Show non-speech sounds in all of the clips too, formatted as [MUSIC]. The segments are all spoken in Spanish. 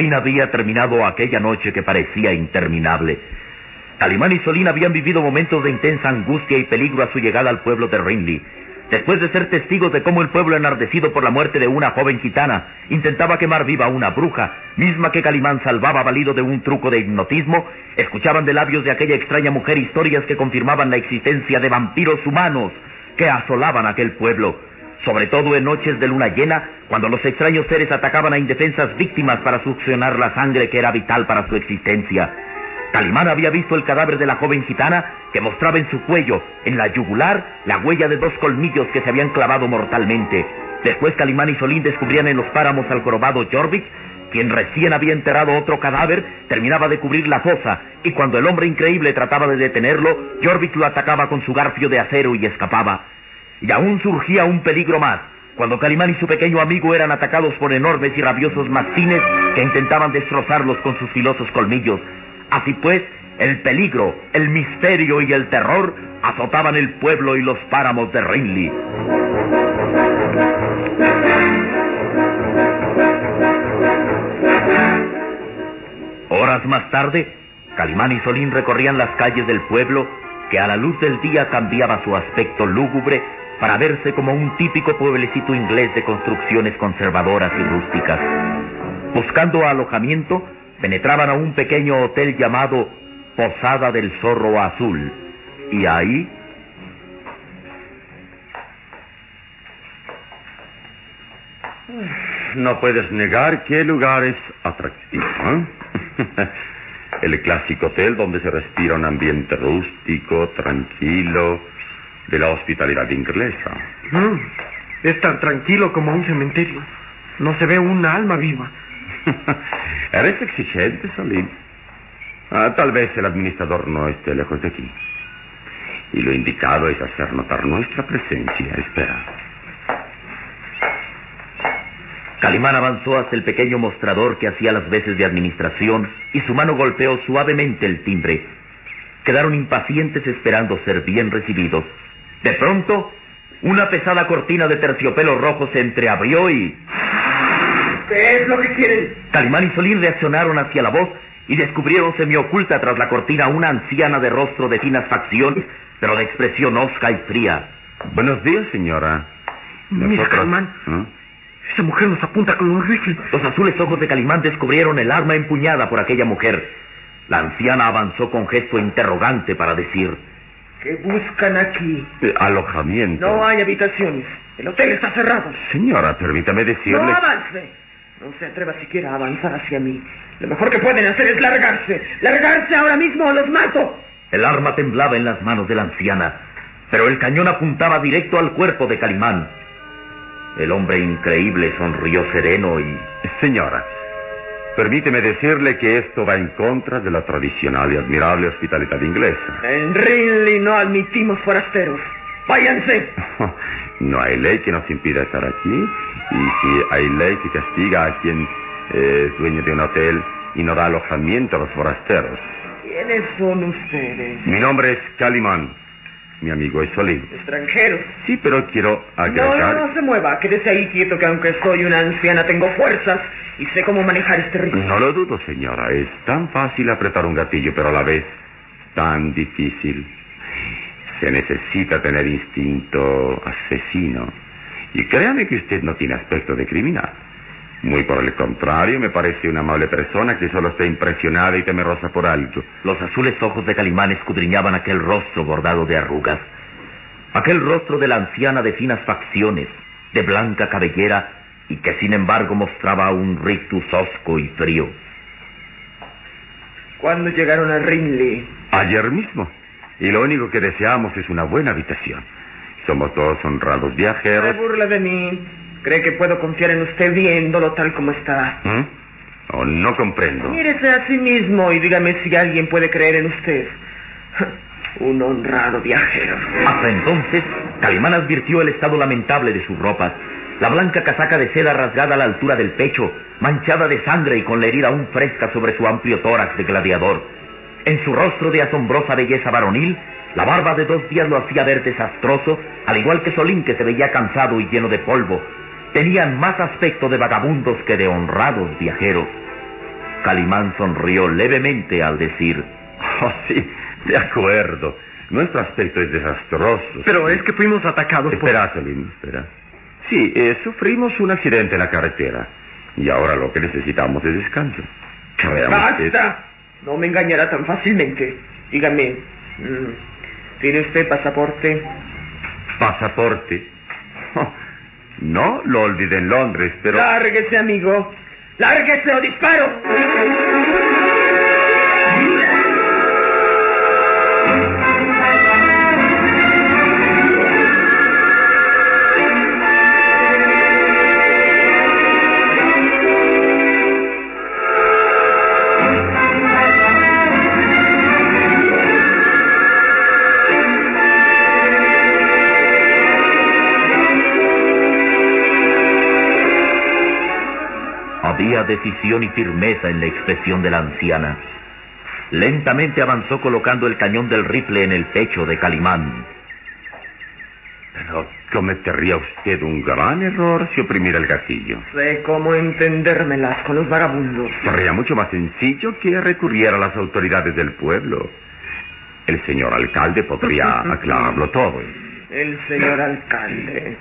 Fin había terminado aquella noche que parecía interminable. Calimán y Solín habían vivido momentos de intensa angustia y peligro a su llegada al pueblo de Rinley. Después de ser testigos de cómo el pueblo enardecido por la muerte de una joven gitana intentaba quemar viva a una bruja, misma que Calimán salvaba valido de un truco de hipnotismo, escuchaban de labios de aquella extraña mujer historias que confirmaban la existencia de vampiros humanos que asolaban aquel pueblo sobre todo en noches de luna llena, cuando los extraños seres atacaban a indefensas víctimas para succionar la sangre que era vital para su existencia. Calimán había visto el cadáver de la joven gitana que mostraba en su cuello, en la yugular, la huella de dos colmillos que se habían clavado mortalmente. Después Calimán y Solín descubrían en los páramos al jorobado Jorvik, quien recién había enterrado otro cadáver, terminaba de cubrir la fosa, y cuando el hombre increíble trataba de detenerlo, Jorvik lo atacaba con su garfio de acero y escapaba. Y aún surgía un peligro más, cuando Calimán y su pequeño amigo eran atacados por enormes y rabiosos mastines que intentaban destrozarlos con sus filosos colmillos. Así pues, el peligro, el misterio y el terror azotaban el pueblo y los páramos de Rinley. Horas más tarde, Calimán y Solín recorrían las calles del pueblo que a la luz del día cambiaba su aspecto lúgubre para verse como un típico pueblecito inglés de construcciones conservadoras y rústicas. Buscando alojamiento, penetraban a un pequeño hotel llamado Posada del Zorro Azul. Y ahí... No puedes negar el lugar es atractivo. ¿eh? [LAUGHS] el clásico hotel donde se respira un ambiente rústico, tranquilo, de la hospitalidad inglesa. Mm, es tan tranquilo como un cementerio. No se ve una alma viva. [LAUGHS] Eres exigente, Solín. Ah, tal vez el administrador no esté lejos de aquí. Y lo indicado es hacer notar nuestra presencia. Espera. Calimán avanzó hasta el pequeño mostrador que hacía las veces de administración y su mano golpeó suavemente el timbre. Quedaron impacientes esperando ser bien recibidos. De pronto, una pesada cortina de terciopelo rojo se entreabrió y... ¿Qué es lo que quieren? Calimán y Solín reaccionaron hacia la voz y descubrieron semioculta tras la cortina una anciana de rostro de finas facciones, pero de expresión hosca y fría. Buenos días, señora. Mira, Calimán. Esa mujer nos apunta con un rifle. Los azules ojos de Calimán descubrieron el arma empuñada por aquella mujer. La anciana avanzó con gesto interrogante para decir... ¿Qué buscan aquí? Eh, alojamiento. No hay habitaciones. El hotel está cerrado. Señora, permítame decirle... No avance. No se atreva siquiera a avanzar hacia mí. Lo mejor que pueden hacer es largarse. Largarse ahora mismo o los mato. El arma temblaba en las manos de la anciana, pero el cañón apuntaba directo al cuerpo de Calimán. El hombre increíble sonrió sereno y... Señora, Permíteme decirle que esto va en contra de la tradicional y admirable hospitalidad inglesa. En Rinley no admitimos forasteros. Váyanse. [LAUGHS] No hay ley que nos impida estar aquí. Y si hay ley que castiga a quien eh, es dueño de un hotel y no da alojamiento a los forasteros. ¿Quiénes son ustedes? Mi nombre es Calimán. Mi amigo es Solín. Extranjeros. Sí, pero quiero No, agregar... no, no se mueva. Quédese ahí quieto que aunque soy una anciana tengo fuerzas y sé cómo manejar este ritmo. No lo dudo, señora. Es tan fácil apretar un gatillo, pero a la vez tan difícil. Se necesita tener instinto asesino. Y créame que usted no tiene aspecto de criminal. Muy por el contrario, me parece una amable persona que solo está impresionada y temerosa por algo. Los azules ojos de Calimán escudriñaban aquel rostro bordado de arrugas. Aquel rostro de la anciana de finas facciones, de blanca cabellera y que sin embargo mostraba un rictus hosco y frío. ¿Cuándo llegaron a Rinley? Ayer mismo. Y lo único que deseamos es una buena habitación. Somos todos honrados Se viajeros. burla de mí. ¿Cree que puedo confiar en usted viéndolo tal como está? ¿Mm? Oh, no comprendo. Mírese a sí mismo y dígame si alguien puede creer en usted. [LAUGHS] Un honrado viajero. Hasta entonces, Calimán advirtió el estado lamentable de sus ropas. La blanca casaca de seda rasgada a la altura del pecho, manchada de sangre y con la herida aún fresca sobre su amplio tórax de gladiador. En su rostro de asombrosa belleza varonil, la barba de dos días lo hacía ver desastroso, al igual que Solín que se veía cansado y lleno de polvo. Tenían más aspecto de vagabundos que de honrados viajeros. Calimán sonrió levemente al decir, Oh, sí, de acuerdo. Nuestro aspecto es desastroso. Pero es que fuimos atacados por... Espera, Salim, espera. Sí, eh, sufrimos un accidente en la carretera. Y ahora lo que necesitamos es descanso. ¡Basta! No me engañará tan fácilmente. Dígame, mm, ¿tiene usted pasaporte? Pasaporte. Oh, no, lo olvidé en Londres, pero... Lárguese, amigo. Lárguese o disparo. Había decisión y firmeza en la expresión de la anciana. Lentamente avanzó colocando el cañón del rifle en el pecho de Calimán. Pero cometería usted un gran error si oprimiera el gatillo. Sé cómo entendérmelas con los vagabundos. Sería mucho más sencillo que recurriera a las autoridades del pueblo. El señor alcalde podría aclararlo todo. El señor alcalde.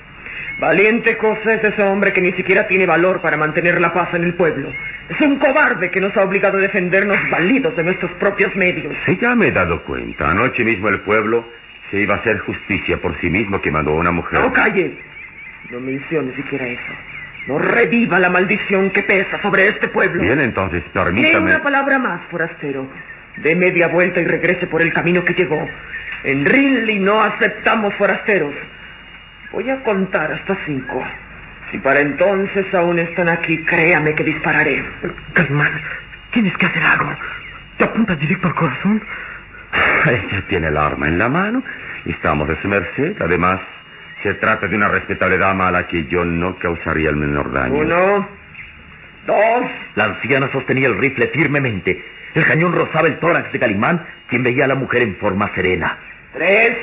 Valiente cosa es ese hombre que ni siquiera tiene valor para mantener la paz en el pueblo. Es un cobarde que nos ha obligado a defendernos validos de nuestros propios medios. Sí, ya me he dado cuenta. Anoche mismo el pueblo se iba a hacer justicia por sí mismo que mandó a una mujer. No calle. No mencione siquiera eso. No reviva la maldición que pesa sobre este pueblo. Bien, entonces Ni permítame. una palabra más, forastero. Dé media vuelta y regrese por el camino que llegó. En Rinley no aceptamos forasteros. Voy a contar hasta cinco. Si para entonces aún están aquí, créame que dispararé. Calimán, tienes que hacer algo. Te apuntas directo al corazón. Ella [LAUGHS] tiene el arma en la mano y estamos a su merced. Además, se trata de una respetable dama a la que yo no causaría el menor daño. Uno, dos, La anciana sostenía el rifle firmemente. El cañón rozaba el tórax de Calimán, quien veía a la mujer en forma serena. tres,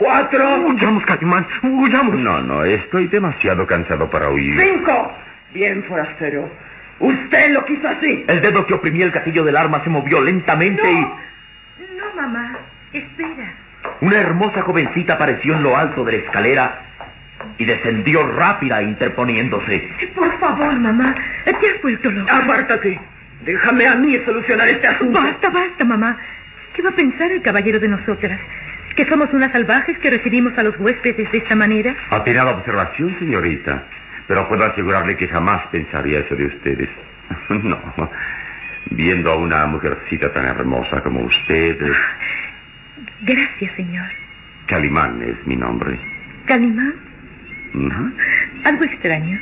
cuatro, Huyamos, Calimán, huyamos. No, no, estoy demasiado cansado para huir. cinco. Bien, forastero. Usted lo quiso así. El dedo que oprimía el gatillo del arma se movió lentamente y No, mamá. Espera. una hermosa jovencita apareció en lo alto de la escalera y descendió rápida interponiéndose. Por favor, mamá. Te has vuelto loca. Apártate. Déjame a mí solucionar este asunto. Basta, basta, mamá. ¿Qué va a pensar el caballero de nosotras? ¿Que somos unas salvajes que recibimos a los huéspedes de esta manera? Atinada observación, señorita. Pero puedo asegurarle que jamás pensaría eso de ustedes. [LAUGHS] No. Viendo a una mujercita tan hermosa como usted, Gracias, señor. Calimán es mi nombre. ¿Calimán? Ujú. Algo extraño.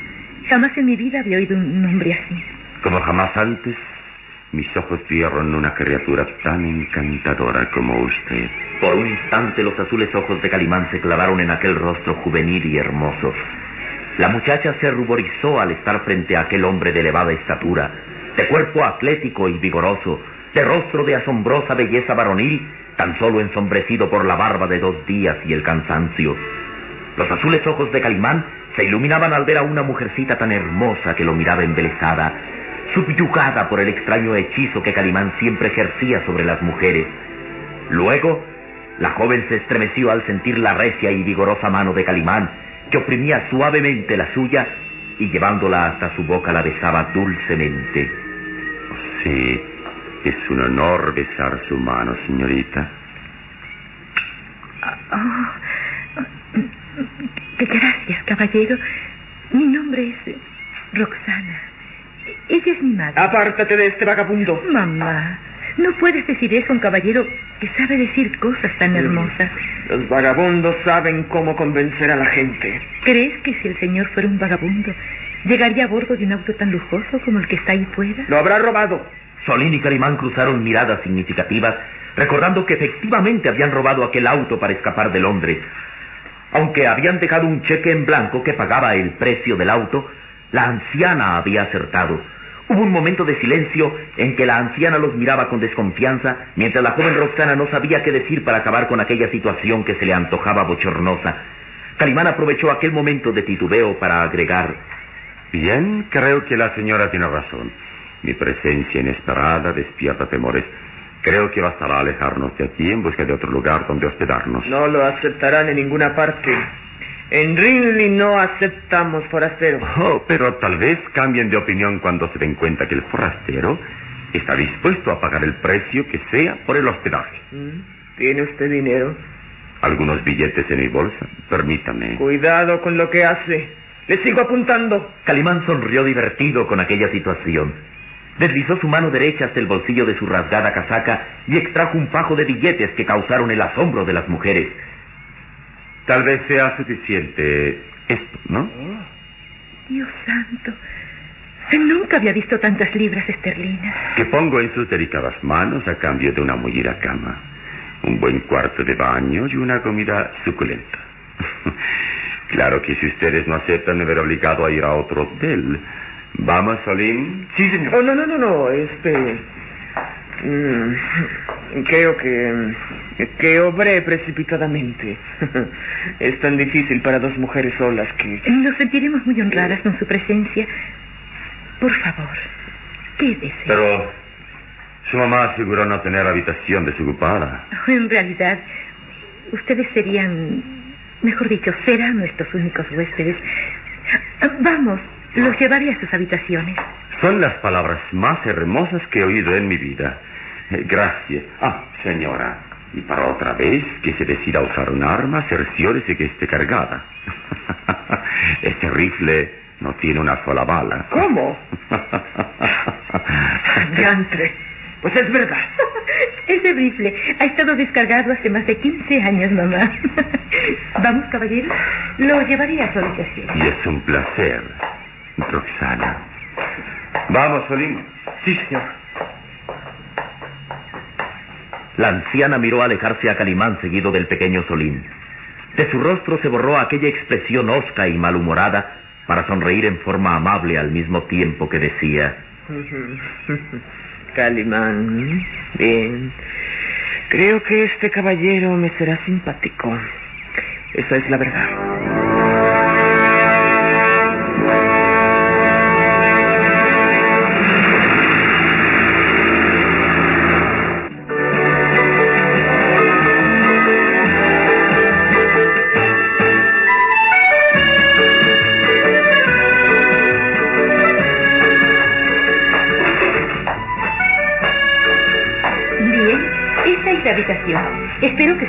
Jamás en mi vida había oído un nombre así. Como jamás antes, mis ojos vieron una criatura tan encantadora como usted. Por un instante los azules ojos de Calimán se clavaron en aquel rostro juvenil y hermoso. La muchacha se ruborizó al estar frente a aquel hombre de elevada estatura, de cuerpo atlético y vigoroso, de rostro de asombrosa belleza varonil, tan solo ensombrecido por la barba de dos días y el cansancio. Los azules ojos de Calimán se iluminaban al ver a una mujercita tan hermosa que lo miraba embelesada, subyugada por el extraño hechizo que Calimán siempre ejercía sobre las mujeres. Luego, la joven se estremeció al sentir la recia y vigorosa mano de Calimán, que oprimía suavemente la suya y llevándola hasta su boca la besaba dulcemente. Sí, es un honor besar su mano, señorita. Oh, gracias, caballero. Mi nombre es Roxana. Ella es mi madre. Apártate de este vagabundo. Mamá, no puedes decir eso a un caballero que sabe decir cosas tan hermosas. Los vagabundos saben cómo convencer a la gente. ¿Crees que si el señor fuera un vagabundo, llegaría a bordo de un auto tan lujoso como el que está ahí fuera? Lo habrá robado. Solín y Calimán cruzaron miradas significativas, recordando que efectivamente habían robado aquel auto para escapar de Londres. Aunque habían dejado un cheque en blanco que pagaba el precio del auto, la anciana había acertado. Hubo un momento de silencio en que la anciana los miraba con desconfianza, mientras la joven Roxana no sabía qué decir para acabar con aquella situación que se le antojaba bochornosa. Calimán aprovechó aquel momento de titubeo para agregar. Bien, creo que la señora tiene razón. Mi presencia inesperada despierta temores. Creo que bastará alejarnos de aquí en busca de otro lugar donde hospedarnos. No lo aceptarán en ninguna parte. En Rinley no aceptamos forasteros. Oh, pero tal vez cambien de opinión cuando se den cuenta que el forastero está dispuesto a pagar el precio que sea por el hospedaje. ¿Mm? ¿Tiene usted dinero? Algunos billetes en mi bolsa. Permítame. Cuidado con lo que hace. Le sigo apuntando. Calimán sonrió divertido con aquella situación. Deslizó su mano derecha hasta el bolsillo de su rasgada casaca y extrajo un fajo de billetes que causaron el asombro de las mujeres. Tal vez sea suficiente esto, ¿no? Dios santo. Nunca había visto tantas libras esterlinas. Que pongo en sus delicadas manos a cambio de una mullida cama, un buen cuarto de baño y una comida suculenta. [LAUGHS] claro que si ustedes no aceptan me veré obligado a ir a otro hotel. ¿Vamos, Solín? Sí, señor. Oh, no, no, no, no. Este. Mm, creo que. que obré precipitadamente. [LAUGHS] es tan difícil para dos mujeres solas que. Nos sentiremos muy honradas con su presencia. Por favor, quédese. Pero. Su mamá aseguró no tener habitación desocupada. En realidad, ustedes serían. mejor dicho, serán nuestros únicos huéspedes. Vamos, los llevaré a sus habitaciones. Son las palabras más hermosas que he oído en mi vida. [LAUGHS] Gracias. Ah, señora. Y para otra vez que se decida usar un arma, cerciórese que esté cargada. [LAUGHS] este rifle no tiene una sola bala. ¿Cómo? [LAUGHS] Diantre. Pues es verdad. Ese rifle ha estado descargado hace más de 15 años, mamá. Vamos, caballero. Lo llevaré a su habitación. Y es un placer, Roxana. Vamos, Solín. Sí, señor. La anciana miró alejarse a Calimán seguido del pequeño Solín. De su rostro se borró aquella expresión hosca y malhumorada para sonreír en forma amable al mismo tiempo que decía... [LAUGHS] Calimán, bien. Creo que este caballero me será simpático. Esa es la verdad.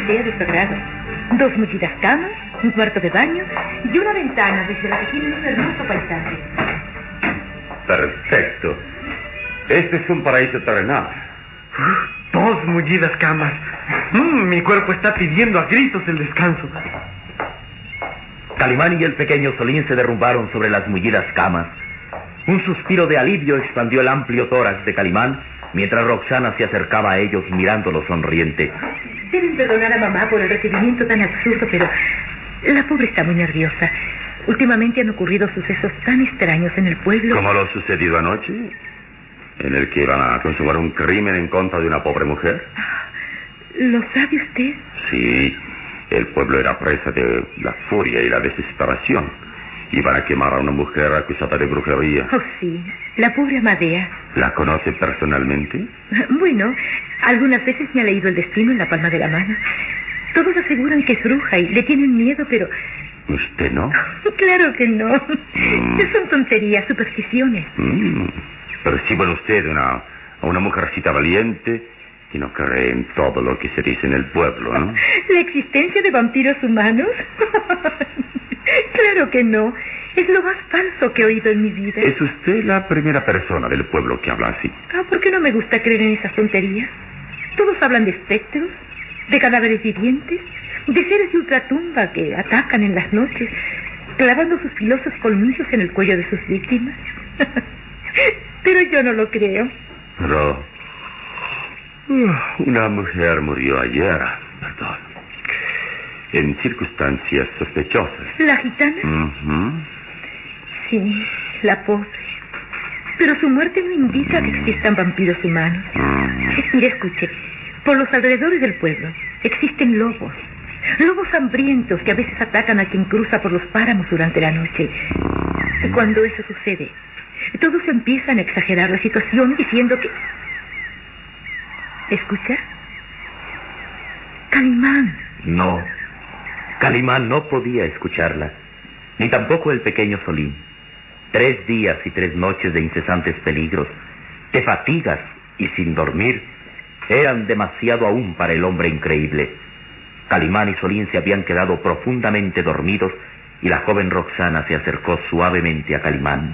Sea de su agrado. Dos mullidas camas, un cuarto de baño y una ventana desde la que tiene un hermoso paisaje. Perfecto. Este es un paraíso terrenal. Dos mullidas camas. Mm, mi cuerpo está pidiendo a gritos el descanso. Calimán y el pequeño Solín se derrumbaron sobre las mullidas camas. Un suspiro de alivio expandió el amplio tórax de Calimán mientras Roxana se acercaba a ellos mirándolo sonriente. Deben perdonar a mamá por el recibimiento tan absurdo, pero la pobre está muy nerviosa. Últimamente han ocurrido sucesos tan extraños en el pueblo. ¿Como lo sucedido anoche? ¿En el que iban a consumar un crimen en contra de una pobre mujer? ¿Lo sabe usted? Sí, el pueblo era presa de la furia y la desesperación. Iban a quemar a una mujer acusada de brujería. Oh, sí, la pobre Amadea. ¿La conoce personalmente? Bueno, algunas veces me ha leído el destino en la palma de la mano. Todos aseguran que es bruja y le tienen miedo, pero... ¿Usted no? [LAUGHS] Claro que no. Son tonterías, supersticiones. Mm. Percibe usted una, una mujercita valiente y no cree en todo lo que se dice en el pueblo, ¿no? [LAUGHS] ¿La existencia de vampiros humanos? [LAUGHS] claro que no. Es lo más falso que he oído en mi vida. ¿Es usted la primera persona del pueblo que habla así? Ah, ¿por qué no me gusta creer en esas tonterías? Todos hablan de espectros, de cadáveres vivientes, de seres de ultratumba que atacan en las noches, clavando sus filosos colmillos en el cuello de sus víctimas. [LAUGHS] Pero yo no lo creo. Pero... uh, una mujer murió ayer, perdón, en circunstancias sospechosas. ¿La gitana? Sí, la pobre. Pero su muerte no indica que existan vampiros humanos. Mm. Mire, escuche. Por los alrededores del pueblo existen lobos. Lobos hambrientos que a veces atacan a quien cruza por los páramos durante la noche. Y cuando eso sucede, todos empiezan a exagerar la situación diciendo que... ¿Escucha? Calimán. No, Calimán no podía escucharla, ni tampoco el pequeño Solín. Tres días y tres noches de incesantes peligros, de fatigas y sin dormir, eran demasiado aún para el hombre increíble. Calimán y Solín se habían quedado profundamente dormidos y la joven Roxana se acercó suavemente a Calimán.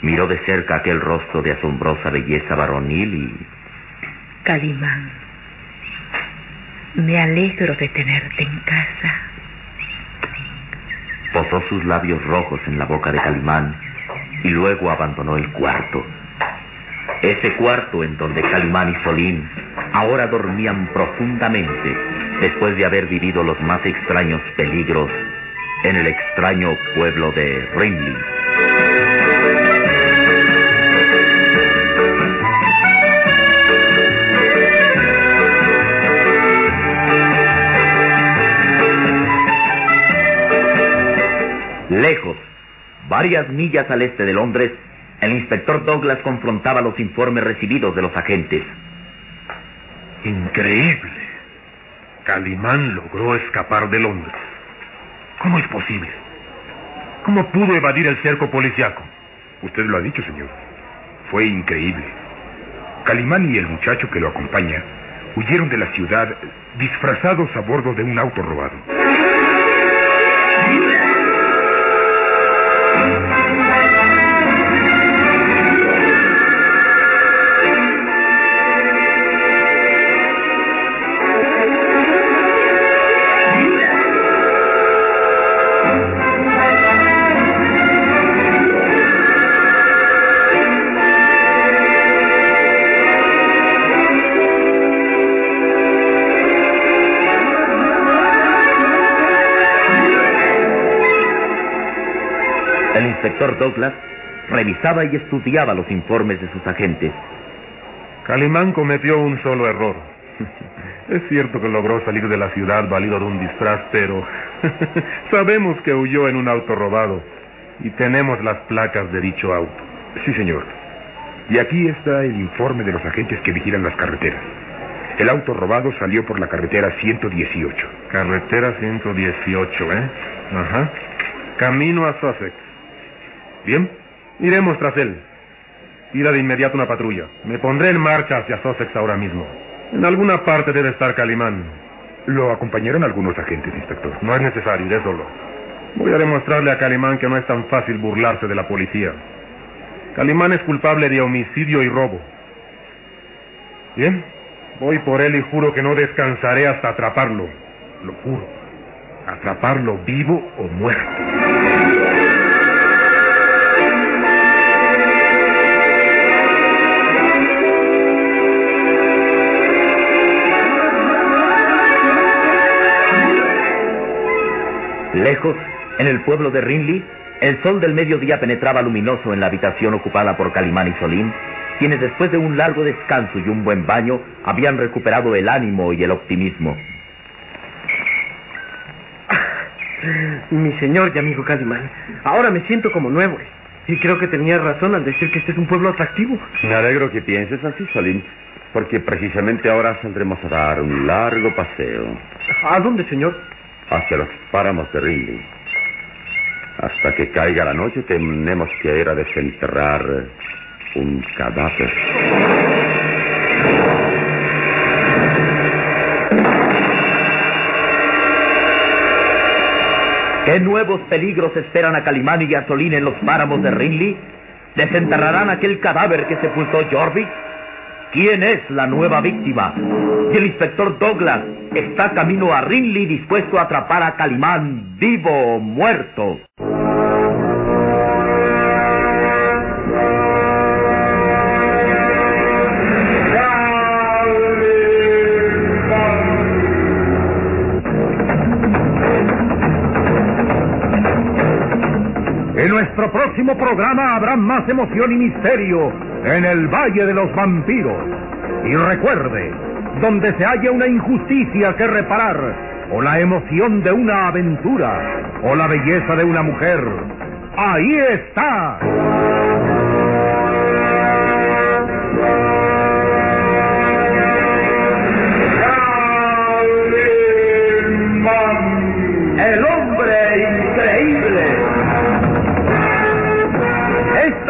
Miró de cerca aquel rostro de asombrosa belleza varonil y Calimán. Me alegro de tenerte en casa. Posó sus labios rojos en la boca de Calimán y luego abandonó el cuarto. Ese cuarto en donde Calimán y Solín ahora dormían profundamente después de haber vivido los más extraños peligros en el extraño pueblo de Rinley. Lejos, varias millas al este de Londres, el inspector Douglas confrontaba los informes recibidos de los agentes. Increíble. Calimán logró escapar de Londres. ¿Cómo es posible? ¿Cómo pudo evadir el cerco policiaco? Usted lo ha dicho, señor. Fue increíble. Calimán y el muchacho que lo acompaña huyeron de la ciudad disfrazados a bordo de un auto robado. El inspector Douglas revisaba y estudiaba los informes de sus agentes. Calimán cometió un solo error. [LAUGHS] Es cierto que logró salir de la ciudad valido de un disfraz, pero [LAUGHS] sabemos que huyó en un auto robado y tenemos las placas de dicho auto. Sí, señor. Y aquí está el informe de los agentes que vigilan las carreteras. El auto robado salió por la carretera 118. Carretera 118, ¿eh? Ajá. Camino a Sussex. Bien, iremos tras él. Pida de inmediato una patrulla. Me pondré en marcha hacia Sussex ahora mismo. En alguna parte debe estar Calimán. ¿Lo acompañaron algunos agentes, inspector? No es necesario, iré solo. Voy a demostrarle a Calimán que no es tan fácil burlarse de la policía. Calimán es culpable de homicidio y robo. Bien, voy por él y juro que no descansaré hasta atraparlo. Lo juro. Atraparlo vivo o muerto. Abajo, en el pueblo de Rinley, el sol del mediodía penetraba luminoso en la habitación ocupada por Calimán y Solín, quienes después de un largo descanso y un buen baño habían recuperado el ánimo y el optimismo. Mi señor y amigo Calimán, ahora me siento como nuevo. Y creo que tenía razón al decir que este es un pueblo atractivo. Me alegro que pienses así, Solín, porque precisamente ahora saldremos a dar un largo paseo. ¿A dónde, señor? Hacia los páramos de Rinley. Hasta que caiga la noche tenemos que ir a desenterrar un cadáver. ¿Qué nuevos peligros esperan a Calimán y a Solín en los páramos de Rinley? ¿Desenterrarán aquel cadáver que sepultó Jorvik? ¿Quién es la nueva víctima? Y el inspector Douglas está camino a Rinley dispuesto a atrapar a Calimán vivo o muerto. En nuestro próximo programa habrá más emoción y misterio en el Valle de los Vampiros. Y recuerde, donde se haya una injusticia que reparar, o la emoción de una aventura, o la belleza de una mujer, ahí está. El hombre increíble.